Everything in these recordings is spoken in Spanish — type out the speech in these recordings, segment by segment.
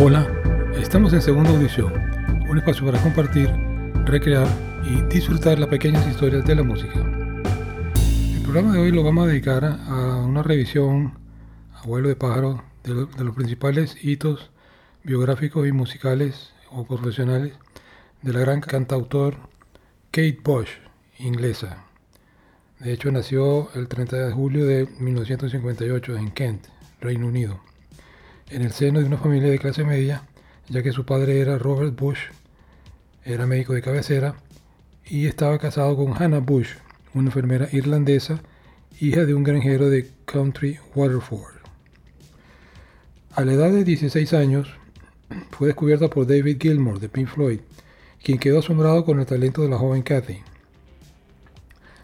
Hola, estamos en Segunda Audición, un espacio para compartir, recrear y disfrutar las pequeñas historias de la música. El programa de hoy lo vamos a dedicar a una revisión a vuelo de pájaro de, los principales hitos biográficos y musicales o profesionales de la gran cantautor Kate Bush, inglesa. De hecho, nació el 30 de julio de 1958 en Kent, Reino Unido en el seno de una familia de clase media, ya que su padre era Robert Bush, era médico de cabecera, y estaba casado con Hannah Bush, una enfermera irlandesa, hija de un granjero de Country Waterford. A la edad de 16 años, fue descubierta por David Gilmour de Pink Floyd, quien quedó asombrado con el talento de la joven Kathy.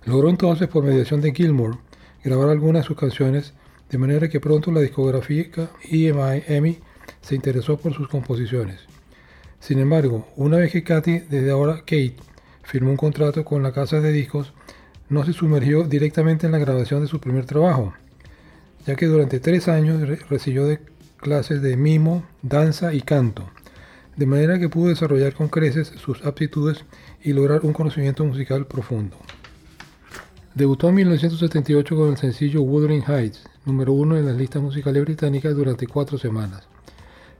Logró entonces, por mediación de Gilmour, grabar algunas de sus canciones de manera que pronto la discográfica EMI, EMI se interesó por sus composiciones. Sin embargo, una vez que Katy, desde ahora Kate, firmó un contrato con la casa de discos, no se sumergió directamente en la grabación de su primer trabajo, ya que durante tres años recibió clases de mimo, danza y canto, de manera que pudo desarrollar con creces sus aptitudes y lograr un conocimiento musical profundo. Debutó en 1978 con el sencillo Wuthering Heights, número uno en las listas musicales británicas durante cuatro semanas.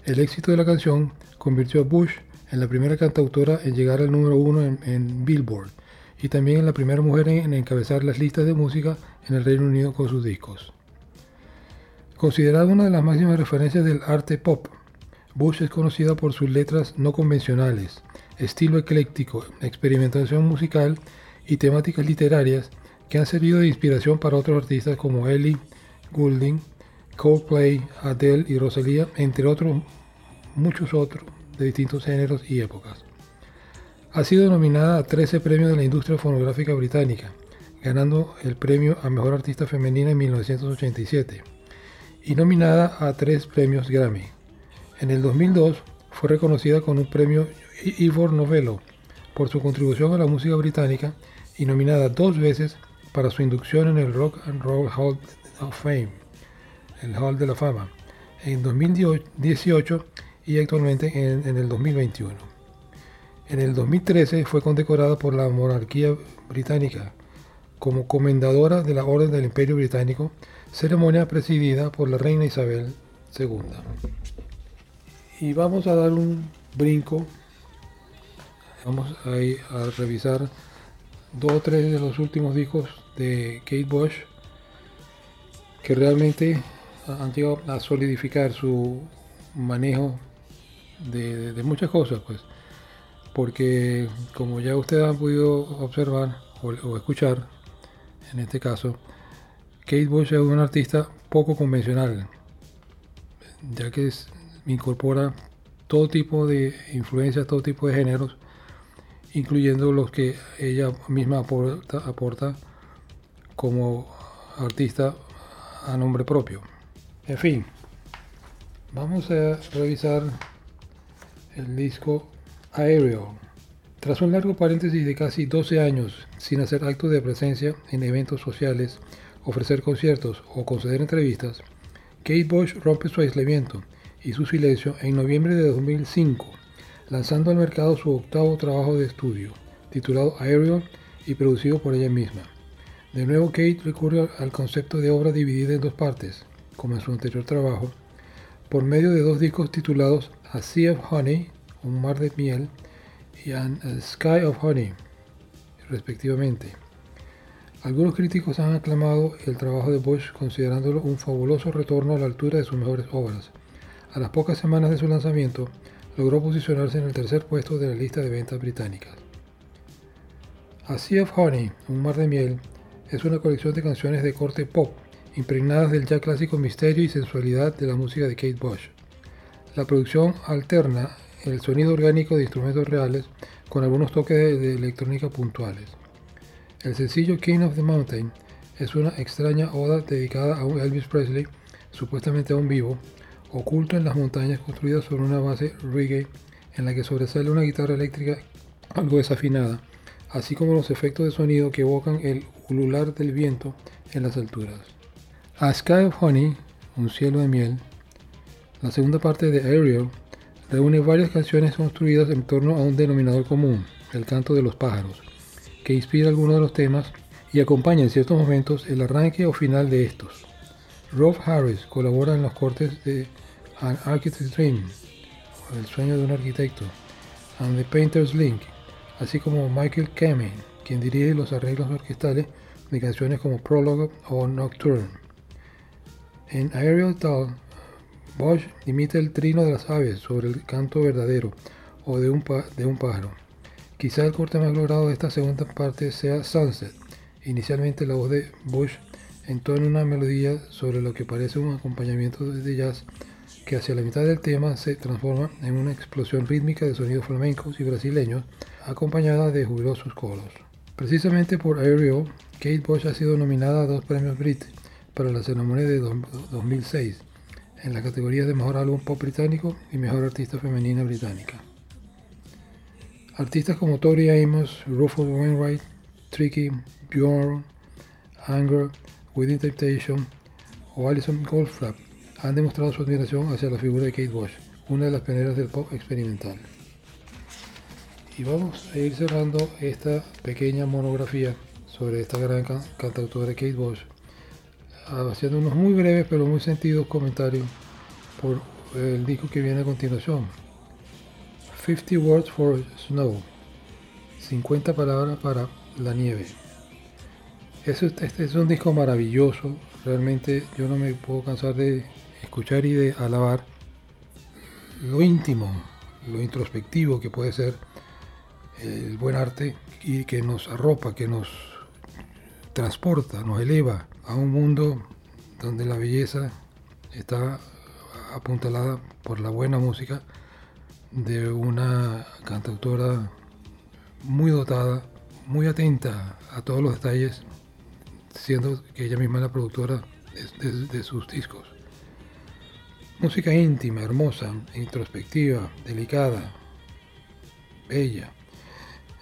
El éxito de la canción convirtió a Bush en la primera cantautora en llegar al número uno en, Billboard y también en la primera mujer en, encabezar las listas de música en el Reino Unido con sus discos. Considerada una de las máximas referencias del arte pop, Bush es conocida por sus letras no convencionales, estilo ecléctico, experimentación musical y temáticas literarias que han servido de inspiración para otros artistas como Ellie, Goulding, Coldplay, Adele y Rosalía, entre otros muchos otros de distintos géneros y épocas. Ha sido nominada a 13 premios de la industria fonográfica británica, ganando el premio a Mejor Artista Femenina en 1987, y nominada a tres premios Grammy. En el 2002 fue reconocida con un premio Ivor Novello por su contribución a la música británica y nominada dos veces para su inducción en el Rock and Roll Hall of Fame, el Hall de la Fama, en 2018 y actualmente en, el 2021. En el 2013 fue condecorada por la monarquía británica como comendadora de la Orden del Imperio Británico, ceremonia presidida por la reina Isabel II. Y vamos a dar un brinco, vamos a, a revisar dos o tres de los últimos discos de Kate Bush que realmente han llegado a solidificar su manejo de, muchas cosas, pues. Porque como ya ustedes han podido observar o, escuchar, en este caso, Kate Bush es un artista poco convencional, ya que incorpora todo tipo de influencias, todo tipo de géneros, incluyendo los que ella misma aporta, aporta como artista a nombre propio. En fin, vamos a revisar el disco Aerial. Tras un largo paréntesis de casi 12 años sin hacer actos de presencia en eventos sociales, ofrecer conciertos o conceder entrevistas, Kate Bush rompe su aislamiento y su silencio en noviembre de 2005, lanzando al mercado su octavo trabajo de estudio, titulado Aerial y producido por ella misma. De nuevo Kate recurre al concepto de obra dividida en dos partes, como en su anterior trabajo, por medio de dos discos titulados A Sea of Honey, Un mar de miel, y A Sky of Honey, respectivamente. Algunos críticos han aclamado el trabajo de Bush considerándolo un fabuloso retorno a la altura de sus mejores obras. A las pocas semanas de su lanzamiento, logró posicionarse en el tercer puesto de la lista de ventas británicas. A Sea of Honey, Un mar de miel, es una colección de canciones de corte pop, impregnadas del ya clásico misterio y sensualidad de la música de Kate Bush. La producción alterna el sonido orgánico de instrumentos reales con algunos toques de, electrónica puntuales. El sencillo King of the Mountain es una extraña oda dedicada a un Elvis Presley, supuestamente aún vivo, oculto en las montañas construidas sobre una base reggae en la que sobresale una guitarra eléctrica algo desafinada, así como los efectos de sonido que evocan el ulular del viento en las alturas. A Sky of Honey, un cielo de miel, la segunda parte de Aerial, reúne varias canciones construidas en torno a un denominador común, el canto de los pájaros, que inspira algunos de los temas y acompaña en ciertos momentos el arranque o final de estos. Rob Harris colabora en los cortes de An Architect's Dream, El sueño de un arquitecto, and The Painter's Link, así como Michael Kamen, quien dirige los arreglos orquestales de canciones como Prologue o Nocturne. En Aerial Tal, Bosch imita el trino de las aves sobre el canto verdadero o de un pájaro. Quizá el corte más logrado de esta segunda parte sea Sunset. Inicialmente la voz de Bush entona una melodía sobre lo que parece un acompañamiento de jazz que hacia la mitad del tema se transforma en una explosión rítmica de sonidos flamencos y brasileños acompañada de jubilosos coros. Precisamente por Aerial, Kate Bush ha sido nominada a dos premios Brit para la ceremonia de 2006 en la categoría de Mejor Álbum Pop Británico y Mejor Artista Femenina Británica. Artistas como Tori Amos, Rufus Wainwright, Tricky, Bjorn, Anger, Within Temptation o Alison Goldfrapp han demostrado su admiración hacia la figura de Kate Bush, una de las pioneras del pop experimental. Y vamos a ir cerrando esta pequeña monografía sobre esta gran cantautora Kate Bush, haciendo unos muy breves pero muy sentidos comentarios por el disco que viene a continuación. 50 Words for Snow, 50 palabras para la nieve. Este es un disco maravilloso, realmente yo no me puedo cansar de escuchar y de alabar lo íntimo, lo introspectivo que puede ser el buen arte y que nos arropa, que nos transporta, nos eleva a un mundo donde la belleza está apuntalada por la buena música de una cantautora muy dotada, muy atenta a todos los detalles, siendo que ella misma la productora de sus discos. Música íntima, hermosa, introspectiva, delicada, bella,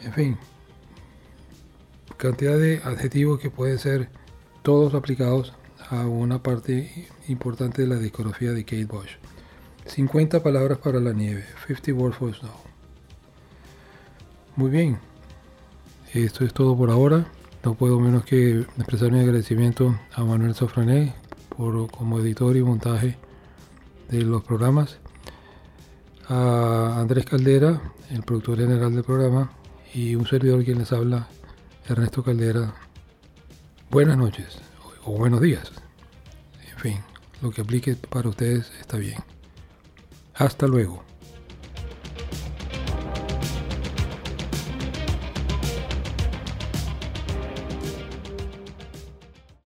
en fin, cantidad de adjetivos que pueden ser todos aplicados a una parte importante de la discografía de Kate Bush. 50 palabras para la nieve, 50 words for snow. Muy bien, esto es todo por ahora. No puedo menos que expresar mi agradecimiento a Manuel Sofrané por como editor y montaje de los programas, a Andrés Caldera, el productor general del programa, y un servidor quien les habla, Ernesto Caldera. Buenas noches o buenos días. En fin, lo que aplique para ustedes está bien. Hasta luego.